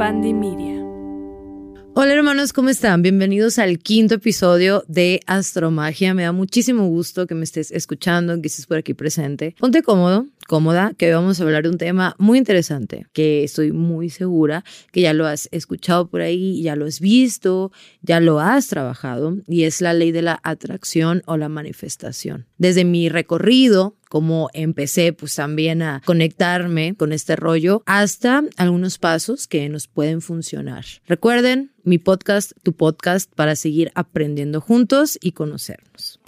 Pandemia. Hola hermanos, ¿cómo están? Bienvenidos al quinto episodio de Astromagia. Me da muchísimo gusto que me estés escuchando, que estés por aquí presente. Ponte cómodo, cómoda, que hoy vamos a hablar de un tema muy interesante, que estoy muy segura que ya lo has escuchado por ahí, ya lo has visto, ya lo has trabajado, y es la ley de la atracción o la manifestación. Desde mi recorrido como empecé pues también a conectarme con este rollo hasta algunos pasos que nos pueden funcionar. Recuerden, mi podcast, tu podcast para seguir aprendiendo juntos y conocernos.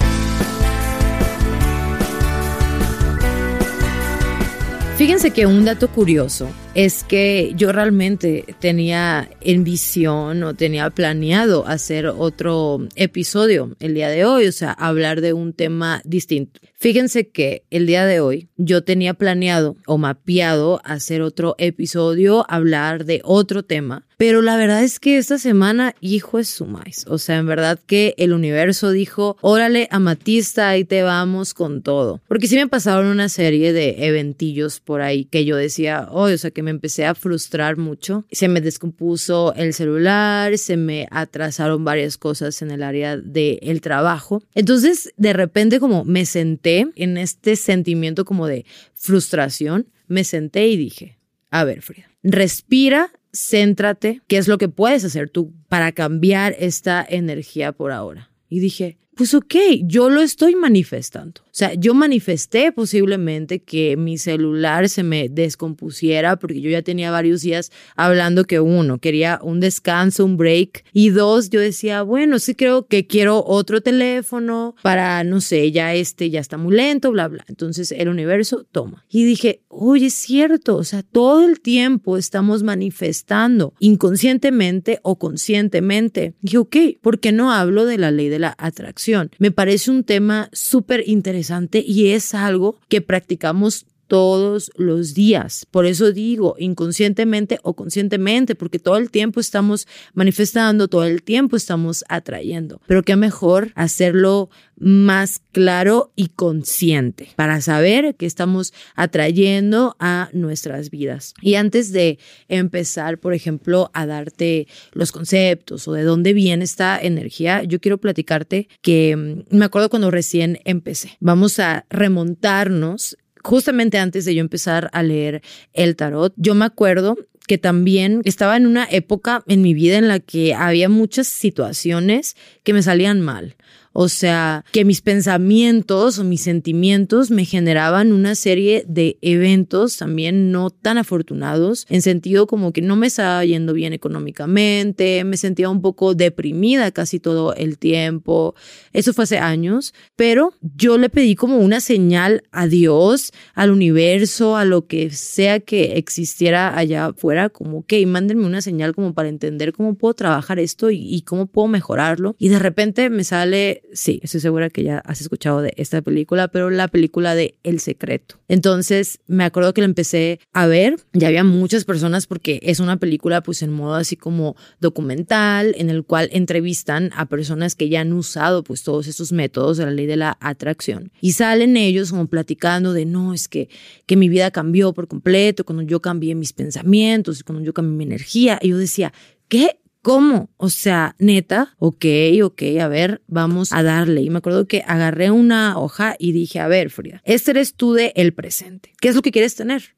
Fíjense que un dato curioso es que yo realmente tenía en visión o tenía planeado hacer otro episodio el día de hoy, o sea, hablar de un tema distinto. Fíjense que el día de hoy yo tenía planeado o mapeado hacer otro episodio, hablar de otro tema, pero la verdad es que esta semana, hijo es su maíz. O sea, en verdad que el universo dijo, órale, amatista, ahí te vamos con todo. Porque sí me pasaron una serie de eventillos por ahí que yo decía, oh, o sea, que me empecé a frustrar mucho. Se me descompuso el celular, se me atrasaron varias cosas en el área del trabajo. Entonces, de repente como me senté en este sentimiento como de frustración, me senté y dije, a ver, Frida, respira, céntrate, ¿qué es lo que puedes hacer tú para cambiar esta energía por ahora? Y dije, pues ok, yo lo estoy manifestando. O sea, yo manifesté posiblemente que mi celular se me descompusiera porque yo ya tenía varios días hablando que uno, quería un descanso, un break y dos, yo decía, bueno, sí creo que quiero otro teléfono para, no sé, ya este ya está muy lento, bla, bla. Entonces el universo toma. Y dije, oye, es cierto, o sea, todo el tiempo estamos manifestando inconscientemente o conscientemente. dije, ok, ¿por qué no hablo de la ley de la atracción? Me parece un tema súper interesante y es algo que practicamos todos los días. Por eso digo, inconscientemente o conscientemente, porque todo el tiempo estamos manifestando, todo el tiempo estamos atrayendo. Pero qué mejor hacerlo más claro y consciente para saber que estamos atrayendo a nuestras vidas. Y antes de empezar, por ejemplo, a darte los conceptos o de dónde viene esta energía, yo quiero platicarte que mm, me acuerdo cuando recién empecé. Vamos a remontarnos justamente antes de yo empezar a leer el tarot, yo me acuerdo que también estaba en una época en mi vida en la que había muchas situaciones que me salían mal. O sea, que mis pensamientos o mis sentimientos me generaban una serie de eventos también no tan afortunados, en sentido como que no me estaba yendo bien económicamente, me sentía un poco deprimida casi todo el tiempo. Eso fue hace años, pero yo le pedí como una señal a Dios, al universo, a lo que sea que existiera allá afuera, como que mándenme una señal como para entender cómo puedo trabajar esto y, y cómo puedo mejorarlo. Y de repente me sale sí, estoy segura que ya has escuchado de esta película, pero la película de El Secreto. Entonces, me acuerdo que la empecé a ver, ya había muchas personas porque es una película pues en modo así como documental, en el cual entrevistan a personas que ya han usado pues todos estos métodos de la ley de la atracción. Y salen ellos como platicando de, no, es que, que mi vida cambió por completo, cuando yo cambié mis pensamientos, cuando yo cambié mi energía. Y yo decía, ¿qué? ¿Cómo? O sea, neta, ok, ok, a ver, vamos a darle. Y me acuerdo que agarré una hoja y dije, a ver, Frida, este eres tú de el presente. ¿Qué es lo que quieres tener?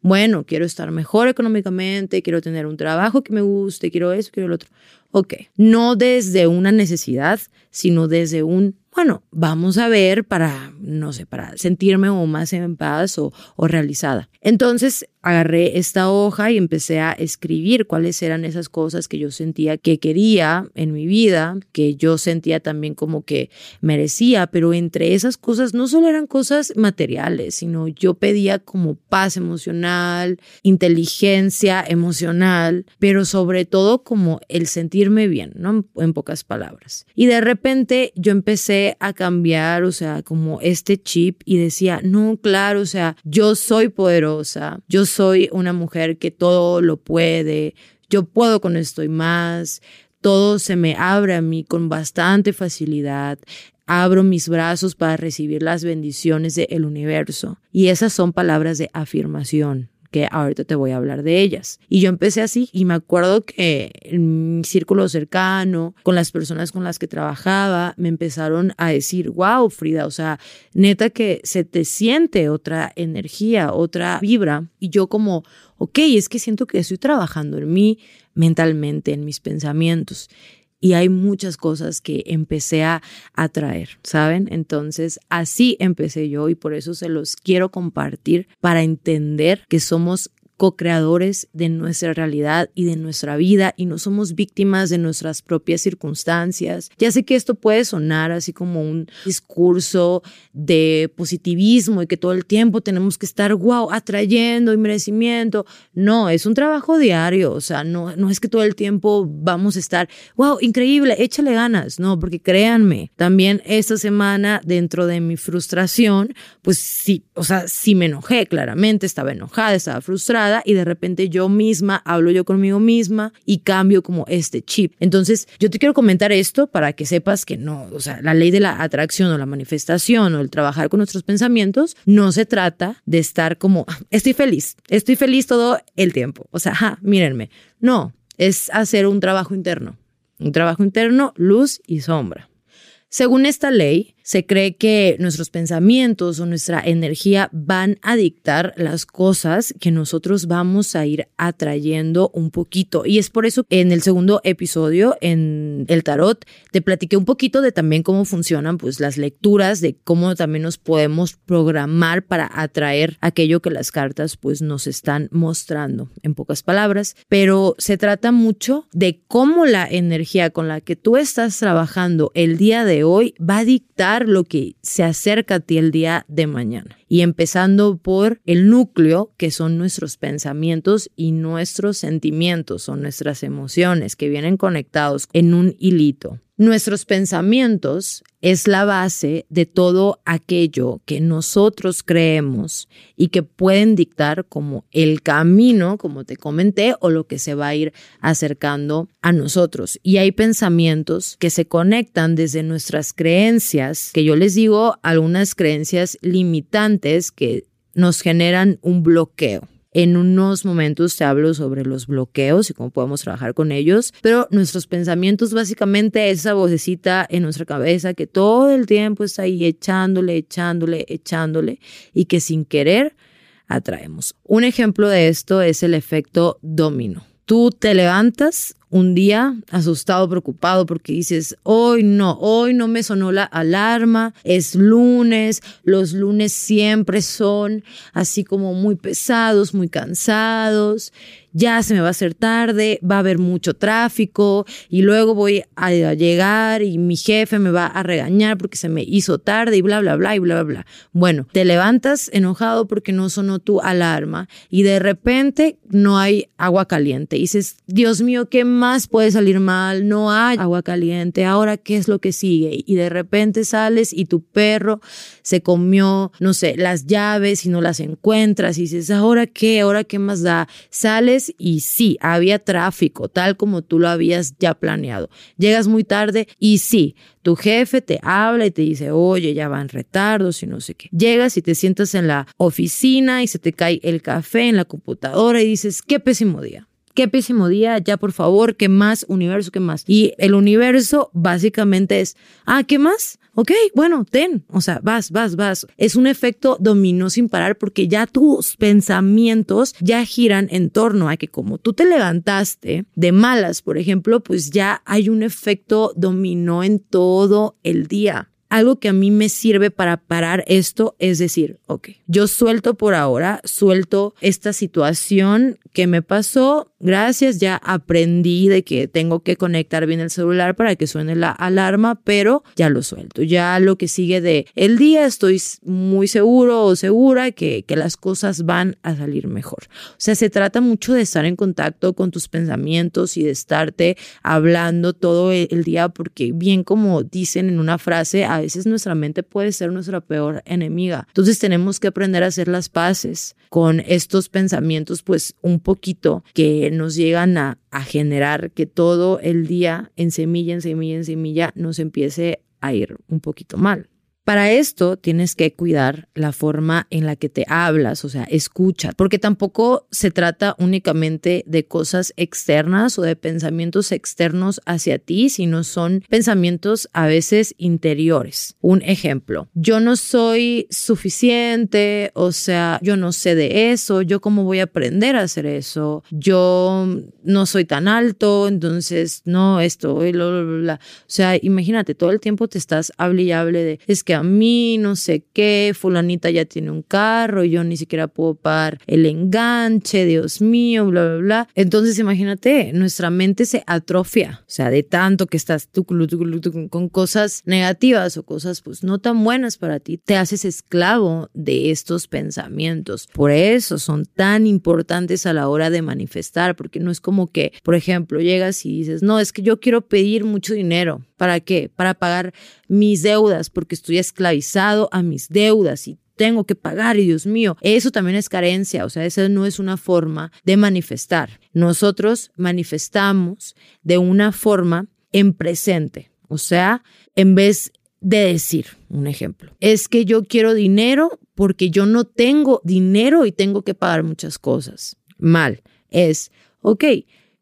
Bueno, quiero estar mejor económicamente, quiero tener un trabajo que me guste, quiero eso, quiero lo otro. Ok, no desde una necesidad, sino desde un bueno, vamos a ver para, no sé, para sentirme o más en paz o, o realizada. Entonces agarré esta hoja y empecé a escribir cuáles eran esas cosas que yo sentía que quería en mi vida, que yo sentía también como que merecía, pero entre esas cosas no solo eran cosas materiales, sino yo pedía como paz emocional, inteligencia emocional, pero sobre todo como el sentirme bien, ¿no? En pocas palabras. Y de repente yo empecé a cambiar, o sea, como este chip y decía, no, claro, o sea, yo soy poderosa, yo soy una mujer que todo lo puede, yo puedo con esto y más, todo se me abre a mí con bastante facilidad. Abro mis brazos para recibir las bendiciones del universo. Y esas son palabras de afirmación que ahorita te voy a hablar de ellas. Y yo empecé así y me acuerdo que en mi círculo cercano, con las personas con las que trabajaba, me empezaron a decir, wow, Frida, o sea, neta que se te siente otra energía, otra vibra. Y yo como, ok, es que siento que estoy trabajando en mí mentalmente, en mis pensamientos y hay muchas cosas que empecé a atraer, ¿saben? Entonces, así empecé yo y por eso se los quiero compartir para entender que somos co-creadores de nuestra realidad y de nuestra vida y no somos víctimas de nuestras propias circunstancias. Ya sé que esto puede sonar así como un discurso de positivismo y que todo el tiempo tenemos que estar, wow, atrayendo y merecimiento. No, es un trabajo diario, o sea, no, no es que todo el tiempo vamos a estar, wow, increíble, échale ganas, no, porque créanme, también esta semana dentro de mi frustración, pues sí, o sea, sí me enojé, claramente, estaba enojada, estaba frustrada y de repente yo misma hablo yo conmigo misma y cambio como este chip. Entonces, yo te quiero comentar esto para que sepas que no, o sea, la ley de la atracción o la manifestación o el trabajar con nuestros pensamientos no se trata de estar como, ah, estoy feliz, estoy feliz todo el tiempo. O sea, ja, mírenme. No, es hacer un trabajo interno. Un trabajo interno, luz y sombra. Según esta ley, se cree que nuestros pensamientos o nuestra energía van a dictar las cosas que nosotros vamos a ir atrayendo un poquito. Y es por eso en el segundo episodio, en el tarot, te platiqué un poquito de también cómo funcionan pues las lecturas, de cómo también nos podemos programar para atraer aquello que las cartas pues nos están mostrando, en pocas palabras. Pero se trata mucho de cómo la energía con la que tú estás trabajando el día de hoy va a dictar lo que se acerca a ti el día de mañana. Y empezando por el núcleo, que son nuestros pensamientos y nuestros sentimientos, son nuestras emociones que vienen conectados en un hilito. Nuestros pensamientos es la base de todo aquello que nosotros creemos y que pueden dictar como el camino, como te comenté, o lo que se va a ir acercando a nosotros. Y hay pensamientos que se conectan desde nuestras creencias, que yo les digo algunas creencias limitantes que nos generan un bloqueo. En unos momentos te hablo sobre los bloqueos y cómo podemos trabajar con ellos, pero nuestros pensamientos básicamente esa vocecita en nuestra cabeza que todo el tiempo está ahí echándole, echándole, echándole y que sin querer atraemos. Un ejemplo de esto es el efecto domino. Tú te levantas un día asustado, preocupado porque dices, hoy no, hoy no me sonó la alarma, es lunes, los lunes siempre son así como muy pesados, muy cansados ya se me va a hacer tarde, va a haber mucho tráfico y luego voy a, llegar y mi jefe me va a regañar porque se me hizo tarde y bla, bla, bla y bla, bla, bla. Bueno, te levantas enojado porque no sonó tu alarma y de repente no hay agua caliente. Y dices, Dios mío, ¿qué más puede salir mal? No hay agua caliente. Ahora, ¿qué es lo que sigue? Y de repente sales y tu perro se comió, no sé, las llaves y no las encuentras y dices, ¿ahora qué? ¿Ahora qué más da? Sales y sí, había tráfico, tal como tú lo habías ya planeado. Llegas muy tarde y sí, tu jefe te habla y te dice, oye, ya van retardos y no sé qué. Llegas y te sientas en la oficina y se te cae el café en la computadora y dices, qué pésimo día qué pésimo día, ya por favor, qué más, universo, qué más. Y el universo básicamente es, ah, ¿qué más? ok, bueno, ten, o sea, vas, vas, vas. Es un efecto dominó sin parar porque ya tus pensamientos ya giran en torno a que como tú te levantaste de malas, por ejemplo, pues ya hay un efecto dominó en todo el día algo que a mí me sirve para parar esto es decir, ok, yo suelto por ahora, suelto esta situación que me pasó, gracias, ya aprendí de que tengo que conectar bien el celular para que suene la alarma, pero ya lo suelto. Ya lo que sigue de el día estoy muy seguro o segura que, que las cosas van a salir mejor. O sea, se trata mucho de estar en contacto con tus pensamientos y de estarte hablando todo el día porque bien como dicen en una frase, a veces nuestra mente puede ser nuestra peor enemiga. Entonces tenemos que aprender a hacer las paces con estos pensamientos pues un poquito que nos llegan a, a generar que todo el día en semilla, en semilla, en semilla nos empiece a ir un poquito mal. Para esto tienes que cuidar la forma en la que te hablas, o sea, escucha, porque tampoco se trata únicamente de cosas externas o de pensamientos externos hacia ti, sino son pensamientos a veces interiores. Un ejemplo, yo no soy suficiente, o sea, yo no sé de eso, yo cómo voy a aprender a hacer eso, yo no soy tan alto, entonces no, esto, bla, bla, bla. O sea, imagínate, todo el tiempo te estás hable y de, es que a mí no sé qué, fulanita ya tiene un carro, yo ni siquiera puedo pagar el enganche, Dios mío, bla, bla, bla. Entonces, imagínate, nuestra mente se atrofia, o sea, de tanto que estás con cosas negativas o cosas pues no tan buenas para ti, te haces esclavo de estos pensamientos. Por eso son tan importantes a la hora de manifestar, porque no es como que, por ejemplo, llegas y dices, no, es que yo quiero pedir mucho dinero. ¿Para qué? Para pagar mis deudas, porque estoy esclavizado a mis deudas y tengo que pagar y Dios mío, eso también es carencia, o sea, esa no es una forma de manifestar. Nosotros manifestamos de una forma en presente, o sea, en vez de decir, un ejemplo, es que yo quiero dinero porque yo no tengo dinero y tengo que pagar muchas cosas. Mal, es, ok,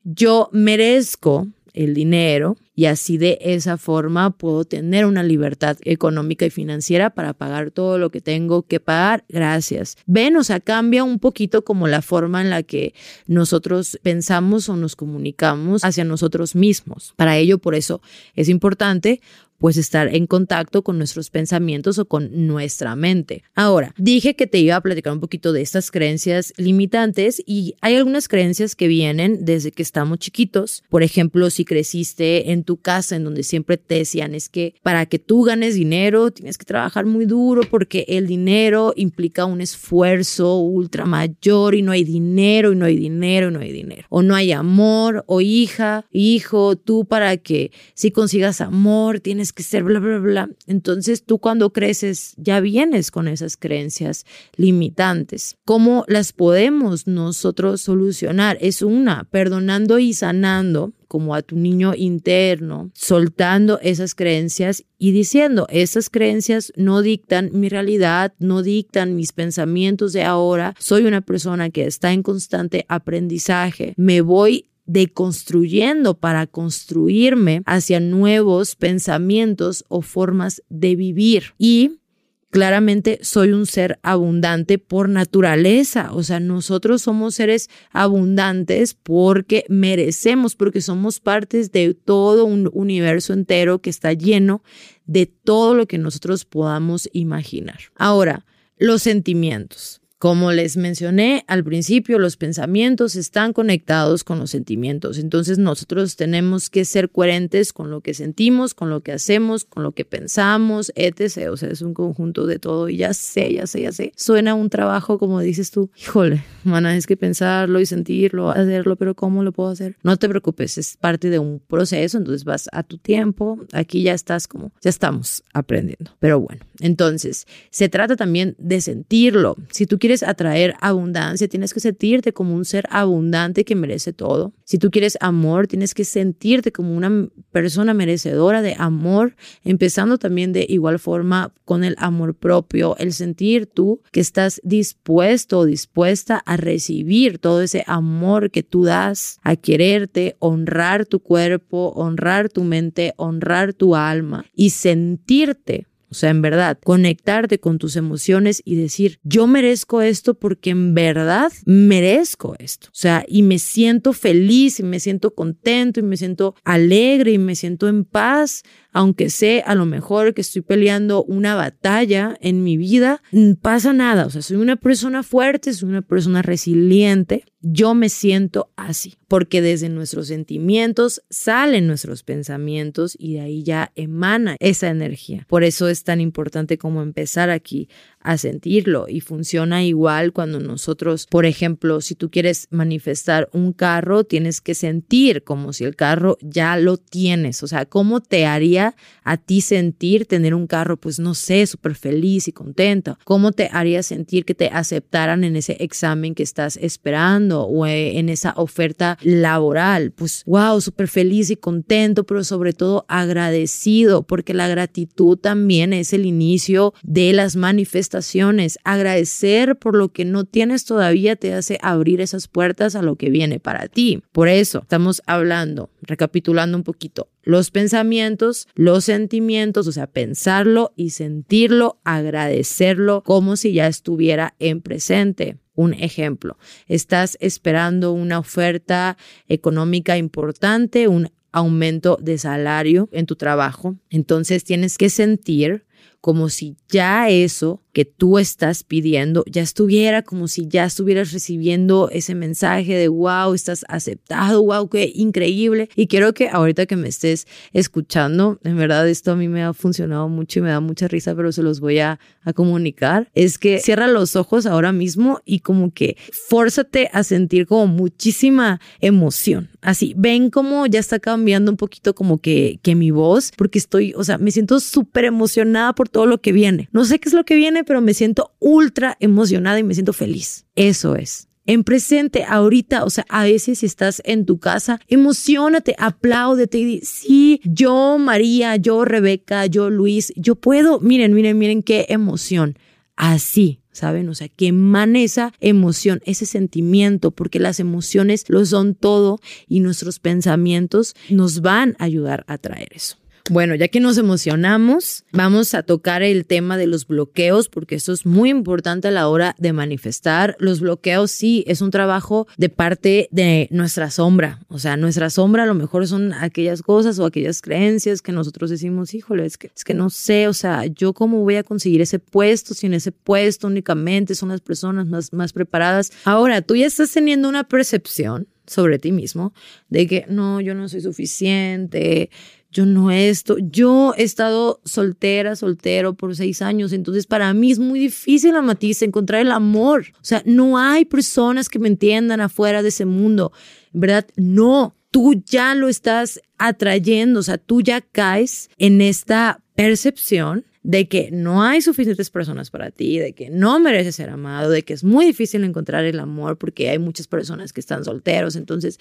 yo merezco el dinero y así de esa forma puedo tener una libertad económica y financiera para pagar todo lo que tengo que pagar. Gracias. Ven, o sea, cambia un poquito como la forma en la que nosotros pensamos o nos comunicamos hacia nosotros mismos. Para ello, por eso es importante pues estar en contacto con nuestros pensamientos o con nuestra mente. Ahora, dije que te iba a platicar un poquito de estas creencias limitantes y hay algunas creencias que vienen desde que estamos chiquitos. Por ejemplo, si creciste en tu casa en donde siempre te decían es que para que tú ganes dinero tienes que trabajar muy duro porque el dinero implica un esfuerzo ultra mayor y no hay dinero y no hay dinero y no hay dinero. O no hay amor o hija, hijo, tú para que si consigas amor tienes que ser bla, bla, bla. Entonces tú cuando creces ya vienes con esas creencias limitantes. ¿Cómo las podemos nosotros solucionar? Es una, perdonando y sanando como a tu niño interno, soltando esas creencias y diciendo, esas creencias no dictan mi realidad, no dictan mis pensamientos de ahora, soy una persona que está en constante aprendizaje, me voy deconstruyendo para construirme hacia nuevos pensamientos o formas de vivir. Y claramente soy un ser abundante por naturaleza, o sea, nosotros somos seres abundantes porque merecemos, porque somos partes de todo un universo entero que está lleno de todo lo que nosotros podamos imaginar. Ahora, los sentimientos. Como les mencioné al principio, los pensamientos están conectados con los sentimientos. Entonces nosotros tenemos que ser coherentes con lo que sentimos, con lo que hacemos, con lo que pensamos, etc. O sea, es un conjunto de todo. Y ya sé, ya sé, ya sé. Suena un trabajo como dices tú. Híjole, mana, es que pensarlo y sentirlo, hacerlo, pero ¿cómo lo puedo hacer? No te preocupes, es parte de un proceso. Entonces vas a tu tiempo. Aquí ya estás como, ya estamos aprendiendo. Pero bueno, entonces se trata también de sentirlo. Si tú quieres atraer abundancia, tienes que sentirte como un ser abundante que merece todo. Si tú quieres amor, tienes que sentirte como una persona merecedora de amor, empezando también de igual forma con el amor propio, el sentir tú que estás dispuesto o dispuesta a recibir todo ese amor que tú das, a quererte, honrar tu cuerpo, honrar tu mente, honrar tu alma y sentirte o sea, en verdad, conectarte con tus emociones y decir, yo merezco esto porque en verdad merezco esto. O sea, y me siento feliz y me siento contento y me siento alegre y me siento en paz aunque sé a lo mejor que estoy peleando una batalla en mi vida, pasa nada. O sea, soy una persona fuerte, soy una persona resiliente. Yo me siento así, porque desde nuestros sentimientos salen nuestros pensamientos y de ahí ya emana esa energía. Por eso es tan importante como empezar aquí a sentirlo y funciona igual cuando nosotros, por ejemplo, si tú quieres manifestar un carro, tienes que sentir como si el carro ya lo tienes, o sea, ¿cómo te haría a ti sentir tener un carro, pues no sé, súper feliz y contento? ¿Cómo te haría sentir que te aceptaran en ese examen que estás esperando o eh, en esa oferta laboral? Pues wow, súper feliz y contento, pero sobre todo agradecido, porque la gratitud también es el inicio de las manifestaciones. Agradecer por lo que no tienes todavía te hace abrir esas puertas a lo que viene para ti. Por eso estamos hablando, recapitulando un poquito, los pensamientos, los sentimientos, o sea, pensarlo y sentirlo, agradecerlo como si ya estuviera en presente. Un ejemplo, estás esperando una oferta económica importante, un aumento de salario en tu trabajo, entonces tienes que sentir como si ya eso que tú estás pidiendo ya estuviera, como si ya estuvieras recibiendo ese mensaje de wow, estás aceptado, wow, qué increíble. Y quiero que ahorita que me estés escuchando, en verdad esto a mí me ha funcionado mucho y me da mucha risa, pero se los voy a, comunicar, es que cierra los ojos ahora mismo y como que fórzate a sentir como muchísima emoción. Así, ven como ya está cambiando un poquito como que, que mi voz, porque estoy, o sea, me siento súper emocionada por todo lo que viene. No sé qué es lo que viene, pero me siento ultra emocionada y me siento feliz. Eso es. En presente, ahorita, o sea, a veces si estás en tu casa, emocionate, apláudete y di, sí, yo María, yo Rebeca, yo Luis, yo puedo, miren, miren, miren qué emoción. Así, ¿saben? O sea, que emane esa emoción, ese sentimiento, porque las emociones lo son todo y nuestros pensamientos nos van a ayudar a traer eso. Bueno, ya que nos emocionamos, vamos a tocar el tema de los bloqueos, porque eso es muy importante a la hora de manifestar. Los bloqueos sí es un trabajo de parte de nuestra sombra. O sea, nuestra sombra a lo mejor son aquellas cosas o aquellas creencias que nosotros decimos, híjole, es que, es que no sé, o sea, yo cómo voy a conseguir ese puesto si en ese puesto únicamente son las personas más, más preparadas. Ahora, tú ya estás teniendo una percepción sobre ti mismo de que no, yo no soy suficiente, yo no esto, yo he estado soltera, soltero por seis años, entonces para mí es muy difícil, Matiz, encontrar el amor. O sea, no hay personas que me entiendan afuera de ese mundo, ¿verdad? No, tú ya lo estás atrayendo, o sea, tú ya caes en esta percepción de que no hay suficientes personas para ti, de que no mereces ser amado, de que es muy difícil encontrar el amor porque hay muchas personas que están solteros, entonces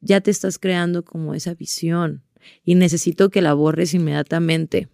ya te estás creando como esa visión y necesito que la borres inmediatamente.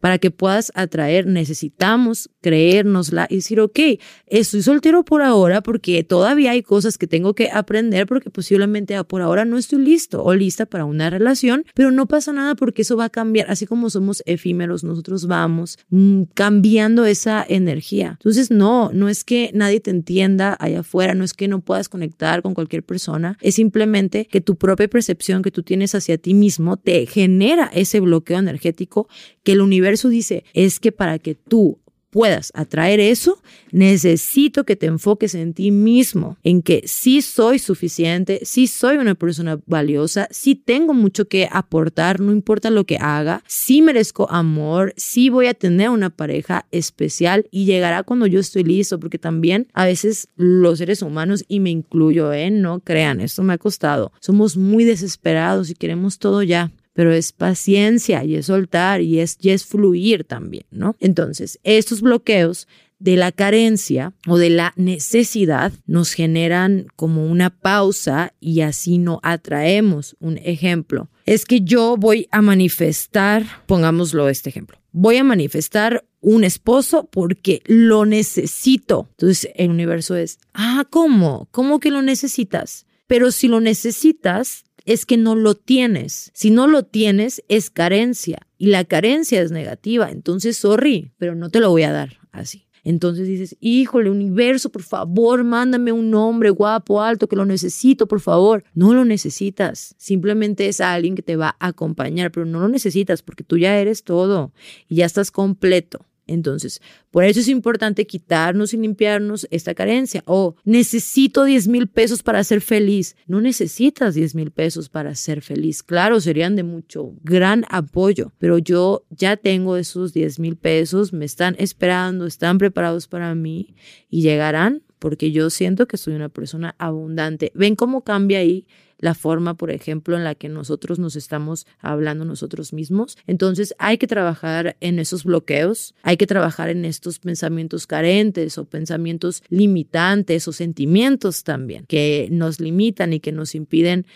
Para que puedas atraer, necesitamos creérnosla y decir, ok, estoy soltero por ahora porque todavía hay cosas que tengo que aprender porque posiblemente por ahora no estoy listo o lista para una relación, pero no pasa nada porque eso va a cambiar. Así como somos efímeros, nosotros vamos mm, cambiando esa energía. Entonces, no, no es que nadie te entienda allá afuera, no es que no puedas conectar con cualquier persona, es simplemente que tu propia percepción que tú tienes hacia ti mismo te genera ese bloqueo energético que el universo dice, es que para que tú puedas atraer eso, necesito que te enfoques en ti mismo, en que sí soy suficiente, sí soy una persona valiosa, sí tengo mucho que aportar, no importa lo que haga, sí merezco amor, sí voy a tener una pareja especial y llegará cuando yo estoy listo, porque también a veces los seres humanos, y me incluyo, ¿eh? no crean, esto me ha costado, somos muy desesperados y queremos todo ya pero es paciencia y es soltar y es, y es fluir también, ¿no? Entonces, estos bloqueos de la carencia o de la necesidad nos generan como una pausa y así no atraemos un ejemplo. Es que yo voy a manifestar, pongámoslo este ejemplo, voy a manifestar un esposo porque lo necesito. Entonces el universo es, ah, ¿cómo? ¿Cómo que lo necesitas? Pero si lo necesitas, es que no lo tienes. Si no lo tienes, es carencia. Y la carencia es negativa. Entonces, sorry, pero no te lo voy a dar así. Entonces dices, híjole, universo, por favor, mándame un hombre guapo, alto, que lo necesito, por favor. No lo necesitas. Simplemente es alguien que te va a acompañar, pero no lo necesitas porque tú ya eres todo y ya estás completo. Entonces, por eso es importante quitarnos y limpiarnos esta carencia. O necesito 10 mil pesos para ser feliz. No necesitas 10 mil pesos para ser feliz. Claro, serían de mucho gran apoyo, pero yo ya tengo esos 10 mil pesos, me están esperando, están preparados para mí y llegarán porque yo siento que soy una persona abundante. ¿Ven cómo cambia ahí la forma, por ejemplo, en la que nosotros nos estamos hablando nosotros mismos. Entonces hay que trabajar en esos bloqueos, hay que trabajar en estos pensamientos carentes o pensamientos limitantes o sentimientos también que nos limitan y que nos impiden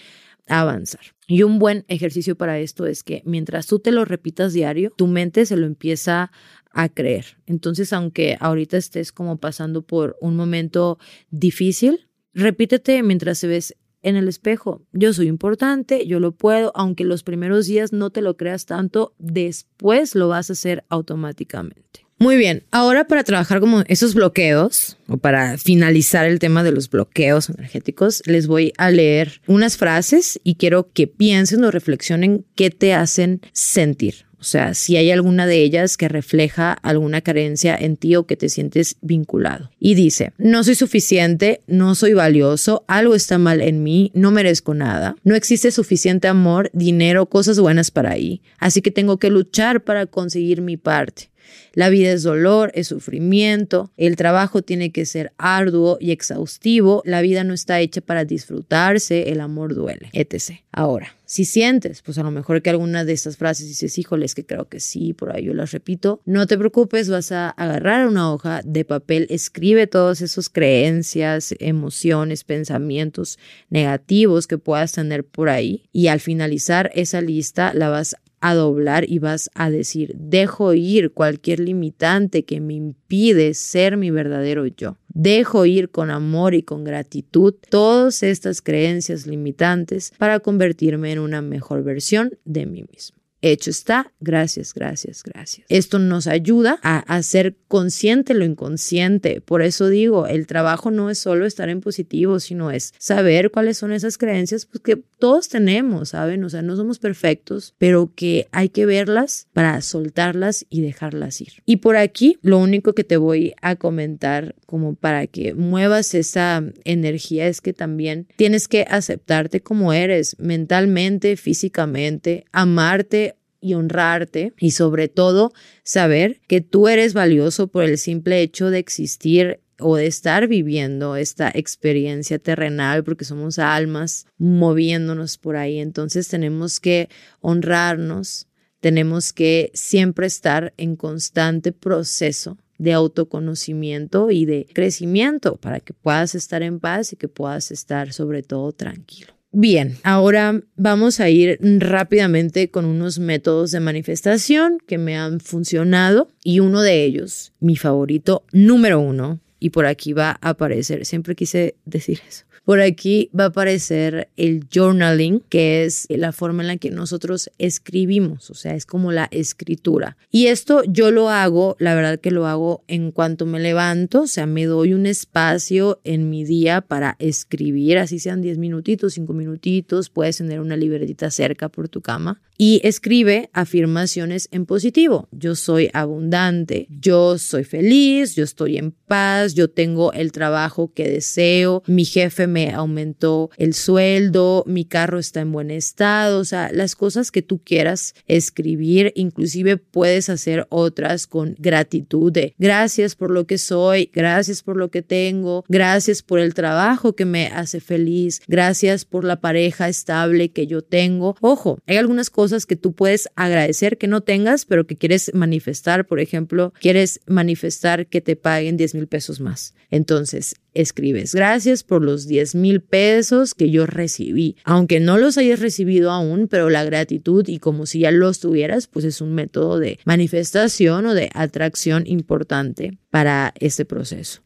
avanzar. Y un buen ejercicio para esto es que mientras tú te lo repitas diario, tu mente se lo empieza a creer. Entonces, aunque ahorita estés como pasando por un momento difícil, repítete mientras se ves en el espejo. Yo soy importante, yo lo puedo, aunque los primeros días no te lo creas tanto, después lo vas a hacer automáticamente. Muy bien, ahora para trabajar como esos bloqueos o para finalizar el tema de los bloqueos energéticos, les voy a leer unas frases y quiero que piensen o reflexionen qué te hacen sentir. O sea, si hay alguna de ellas que refleja alguna carencia en ti o que te sientes vinculado. Y dice, no soy suficiente, no soy valioso, algo está mal en mí, no merezco nada, no existe suficiente amor, dinero, cosas buenas para ahí, así que tengo que luchar para conseguir mi parte. La vida es dolor, es sufrimiento, el trabajo tiene que ser arduo y exhaustivo, la vida no está hecha para disfrutarse, el amor duele, etc. Ahora, si sientes, pues a lo mejor que alguna de estas frases dices, híjoles, que creo que sí, por ahí yo las repito, no te preocupes, vas a agarrar una hoja de papel, escribe todas esas creencias, emociones, pensamientos negativos que puedas tener por ahí y al finalizar esa lista la vas a doblar y vas a decir, dejo ir cualquier limitante que me impide ser mi verdadero yo. Dejo ir con amor y con gratitud todas estas creencias limitantes para convertirme en una mejor versión de mí mismo hecho está, gracias, gracias, gracias. Esto nos ayuda a hacer consciente lo inconsciente. Por eso digo, el trabajo no es solo estar en positivo, sino es saber cuáles son esas creencias pues, que todos tenemos, ¿saben? O sea, no somos perfectos, pero que hay que verlas para soltarlas y dejarlas ir. Y por aquí, lo único que te voy a comentar como para que muevas esa energía es que también tienes que aceptarte como eres mentalmente, físicamente, amarte y honrarte y sobre todo saber que tú eres valioso por el simple hecho de existir o de estar viviendo esta experiencia terrenal porque somos almas moviéndonos por ahí. Entonces tenemos que honrarnos, tenemos que siempre estar en constante proceso de autoconocimiento y de crecimiento para que puedas estar en paz y que puedas estar sobre todo tranquilo. Bien, ahora vamos a ir rápidamente con unos métodos de manifestación que me han funcionado y uno de ellos, mi favorito número uno, y por aquí va a aparecer, siempre quise decir eso, por aquí va a aparecer el journaling, que es la forma en la que nosotros escribimos, o sea, es como la escritura. Y esto yo lo hago, la verdad que lo hago en cuanto me levanto, o sea, me doy un espacio en mi día para escribir, así sean 10 minutitos, 5 minutitos, puedes tener una libretita cerca por tu cama y escribe afirmaciones en positivo. Yo soy abundante, yo soy feliz, yo estoy en paz, yo tengo el trabajo que deseo, mi jefe me aumentó el sueldo, mi carro está en buen estado, o sea, las cosas que tú quieras escribir, inclusive puedes hacer otras con gratitud de gracias por lo que soy, gracias por lo que tengo, gracias por el trabajo que me hace feliz, gracias por la pareja estable que yo tengo. Ojo, hay algunas cosas que tú puedes agradecer que no tengas, pero que quieres manifestar, por ejemplo, quieres manifestar que te paguen 10 mil pesos más. Entonces, escribes, gracias por los 10 mil pesos que yo recibí. Aunque no los hayas recibido aún, pero la gratitud y como si ya los tuvieras, pues es un método de manifestación o de atracción importante para este proceso.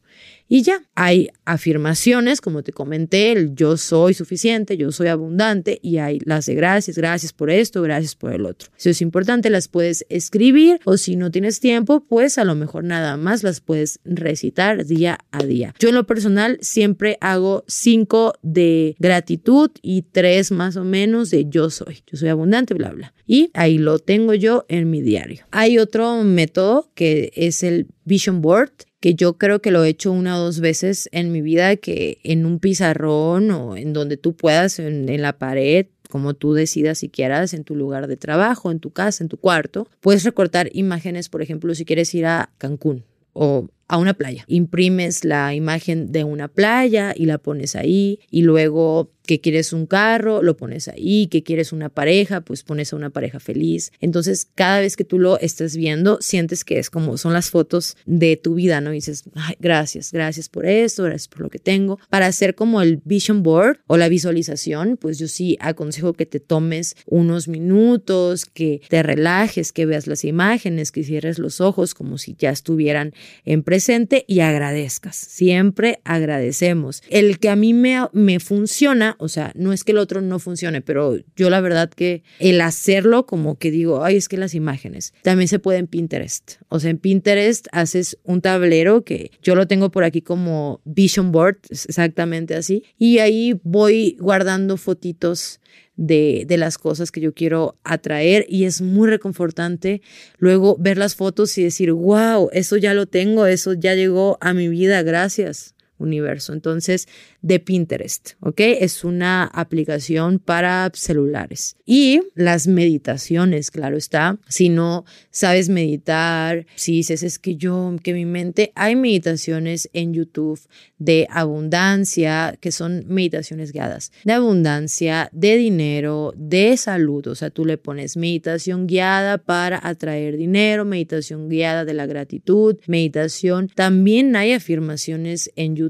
Y ya, hay afirmaciones, como te comenté, el yo soy suficiente, yo soy abundante y hay las de gracias, gracias por esto, gracias por el otro. Si es importante, las puedes escribir o si no tienes tiempo, pues a lo mejor nada más las puedes recitar día a día. Yo en lo personal siempre hago cinco de gratitud y tres más o menos de yo soy, yo soy abundante, bla, bla. Y ahí lo tengo yo en mi diario. Hay otro método que es el Vision Board que yo creo que lo he hecho una o dos veces en mi vida, que en un pizarrón o en donde tú puedas, en, en la pared, como tú decidas si quieras, en tu lugar de trabajo, en tu casa, en tu cuarto, puedes recortar imágenes, por ejemplo, si quieres ir a Cancún o a una playa. Imprimes la imagen de una playa y la pones ahí y luego que quieres un carro, lo pones ahí, que quieres una pareja, pues pones a una pareja feliz. Entonces, cada vez que tú lo estás viendo, sientes que es como son las fotos de tu vida, ¿no? Dices, gracias, gracias por esto, gracias por lo que tengo. Para hacer como el vision board o la visualización, pues yo sí aconsejo que te tomes unos minutos, que te relajes, que veas las imágenes, que cierres los ojos como si ya estuvieran en presente y agradezcas. Siempre agradecemos. El que a mí me, me funciona o sea, no es que el otro no funcione, pero yo la verdad que el hacerlo como que digo, ay, es que las imágenes también se puede en Pinterest. O sea, en Pinterest haces un tablero que yo lo tengo por aquí como vision board, exactamente así, y ahí voy guardando fotitos de, de, las cosas que yo quiero atraer y es muy reconfortante luego ver las fotos y decir, wow, eso ya lo tengo, eso ya llegó a mi vida, gracias universo. Entonces, de Pinterest, ¿ok? Es una aplicación para celulares. Y las meditaciones, claro está. Si no sabes meditar, si dices es que yo, que mi mente, hay meditaciones en YouTube de abundancia, que son meditaciones guiadas, de abundancia, de dinero, de salud. O sea, tú le pones meditación guiada para atraer dinero, meditación guiada de la gratitud, meditación. También hay afirmaciones en YouTube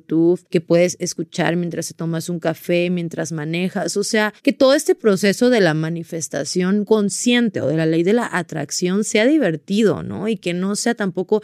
que puedes escuchar mientras te tomas un café, mientras manejas, o sea, que todo este proceso de la manifestación consciente o de la ley de la atracción sea divertido, ¿no? Y que no sea tampoco,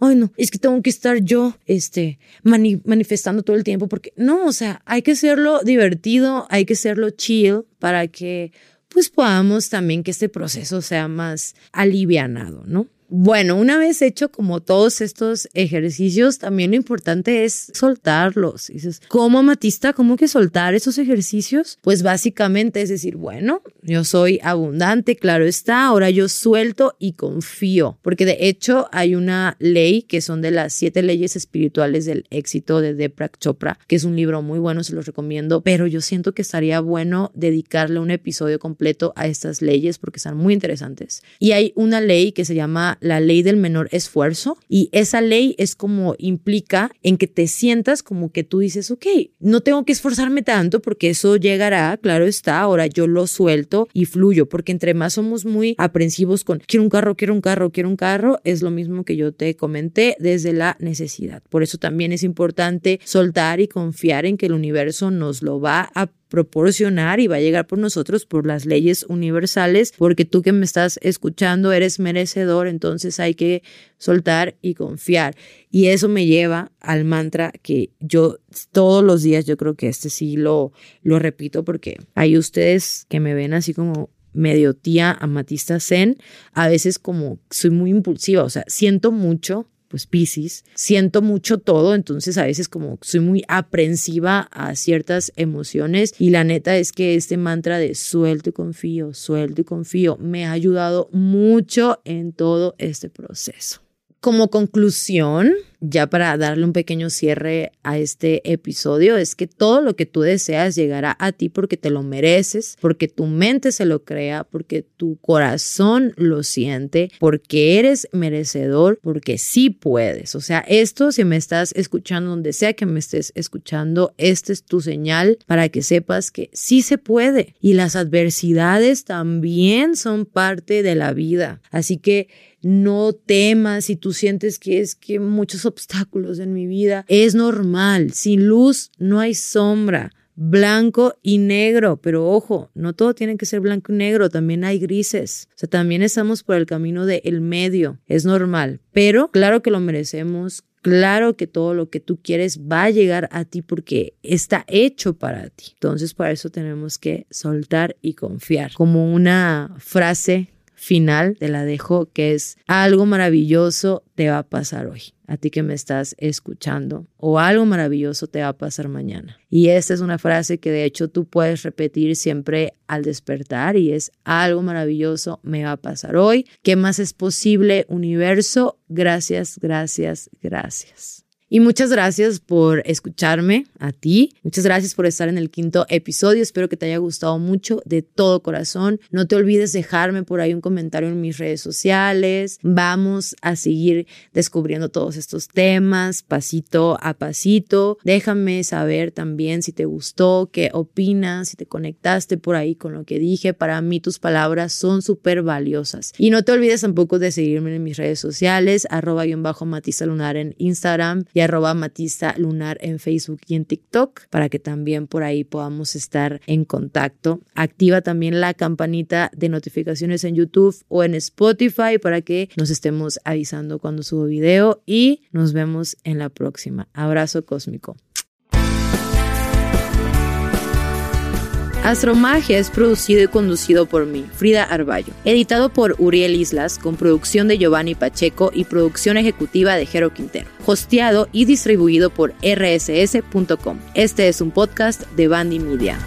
ay no, es que tengo que estar yo, este, manifestando todo el tiempo, porque no, o sea, hay que hacerlo divertido, hay que hacerlo chill para que pues podamos también que este proceso sea más alivianado, ¿no? Bueno, una vez hecho como todos estos ejercicios, también lo importante es soltarlos. dices, ¿cómo Matista? ¿Cómo que soltar esos ejercicios? Pues básicamente es decir, bueno, yo soy abundante, claro está, ahora yo suelto y confío. Porque de hecho hay una ley que son de las siete leyes espirituales del éxito de Deepak Chopra, que es un libro muy bueno, se los recomiendo, pero yo siento que estaría bueno dedicarle un episodio completo a estas leyes porque están muy interesantes. Y hay una ley que se llama la ley del menor esfuerzo y esa ley es como implica en que te sientas como que tú dices, ok, no tengo que esforzarme tanto porque eso llegará, claro está, ahora yo lo suelto y fluyo, porque entre más somos muy aprensivos con quiero un carro, quiero un carro, quiero un carro, es lo mismo que yo te comenté desde la necesidad. Por eso también es importante soltar y confiar en que el universo nos lo va a proporcionar y va a llegar por nosotros por las leyes universales, porque tú que me estás escuchando eres merecedor, entonces hay que soltar y confiar. Y eso me lleva al mantra que yo todos los días, yo creo que este sí lo, lo repito porque hay ustedes que me ven así como medio tía amatista zen, a veces como soy muy impulsiva, o sea, siento mucho pues Pisces, siento mucho todo, entonces a veces como soy muy aprensiva a ciertas emociones y la neta es que este mantra de suelto y confío, suelto y confío me ha ayudado mucho en todo este proceso. Como conclusión, ya para darle un pequeño cierre a este episodio, es que todo lo que tú deseas llegará a ti porque te lo mereces, porque tu mente se lo crea, porque tu corazón lo siente, porque eres merecedor, porque sí puedes. O sea, esto si me estás escuchando donde sea que me estés escuchando, esta es tu señal para que sepas que sí se puede y las adversidades también son parte de la vida. Así que no temas si tú sientes que es que muchos obstáculos en mi vida. Es normal. Sin luz no hay sombra. blanco y negro, pero ojo, no todo tiene que ser blanco y negro, también hay grises, o sea, también estamos por el camino del el medio, es normal, pero claro que lo merecemos, claro que todo lo que tú quieres va a llegar a ti porque está hecho para ti. Entonces, para eso tenemos que soltar y confiar. Como una frase final te la dejo que es algo maravilloso te va a pasar hoy a ti que me estás escuchando o algo maravilloso te va a pasar mañana. Y esta es una frase que de hecho tú puedes repetir siempre al despertar y es algo maravilloso me va a pasar hoy. ¿Qué más es posible, universo? Gracias, gracias, gracias. Y muchas gracias por escucharme a ti. Muchas gracias por estar en el quinto episodio. Espero que te haya gustado mucho de todo corazón. No te olvides dejarme por ahí un comentario en mis redes sociales. Vamos a seguir descubriendo todos estos temas pasito a pasito. Déjame saber también si te gustó, qué opinas, si te conectaste por ahí con lo que dije. Para mí tus palabras son súper valiosas. Y no te olvides tampoco de seguirme en mis redes sociales, arroba bajo Matista Lunar en Instagram y arroba Matista Lunar en Facebook y en TikTok para que también por ahí podamos estar en contacto. Activa también la campanita de notificaciones en YouTube o en Spotify para que nos estemos avisando cuando subo video y nos vemos en la próxima. Abrazo cósmico. Astromagia es producido y conducido por mí, Frida Arballo. Editado por Uriel Islas, con producción de Giovanni Pacheco y producción ejecutiva de Jero Quintero. Hosteado y distribuido por rss.com. Este es un podcast de Bandy Media.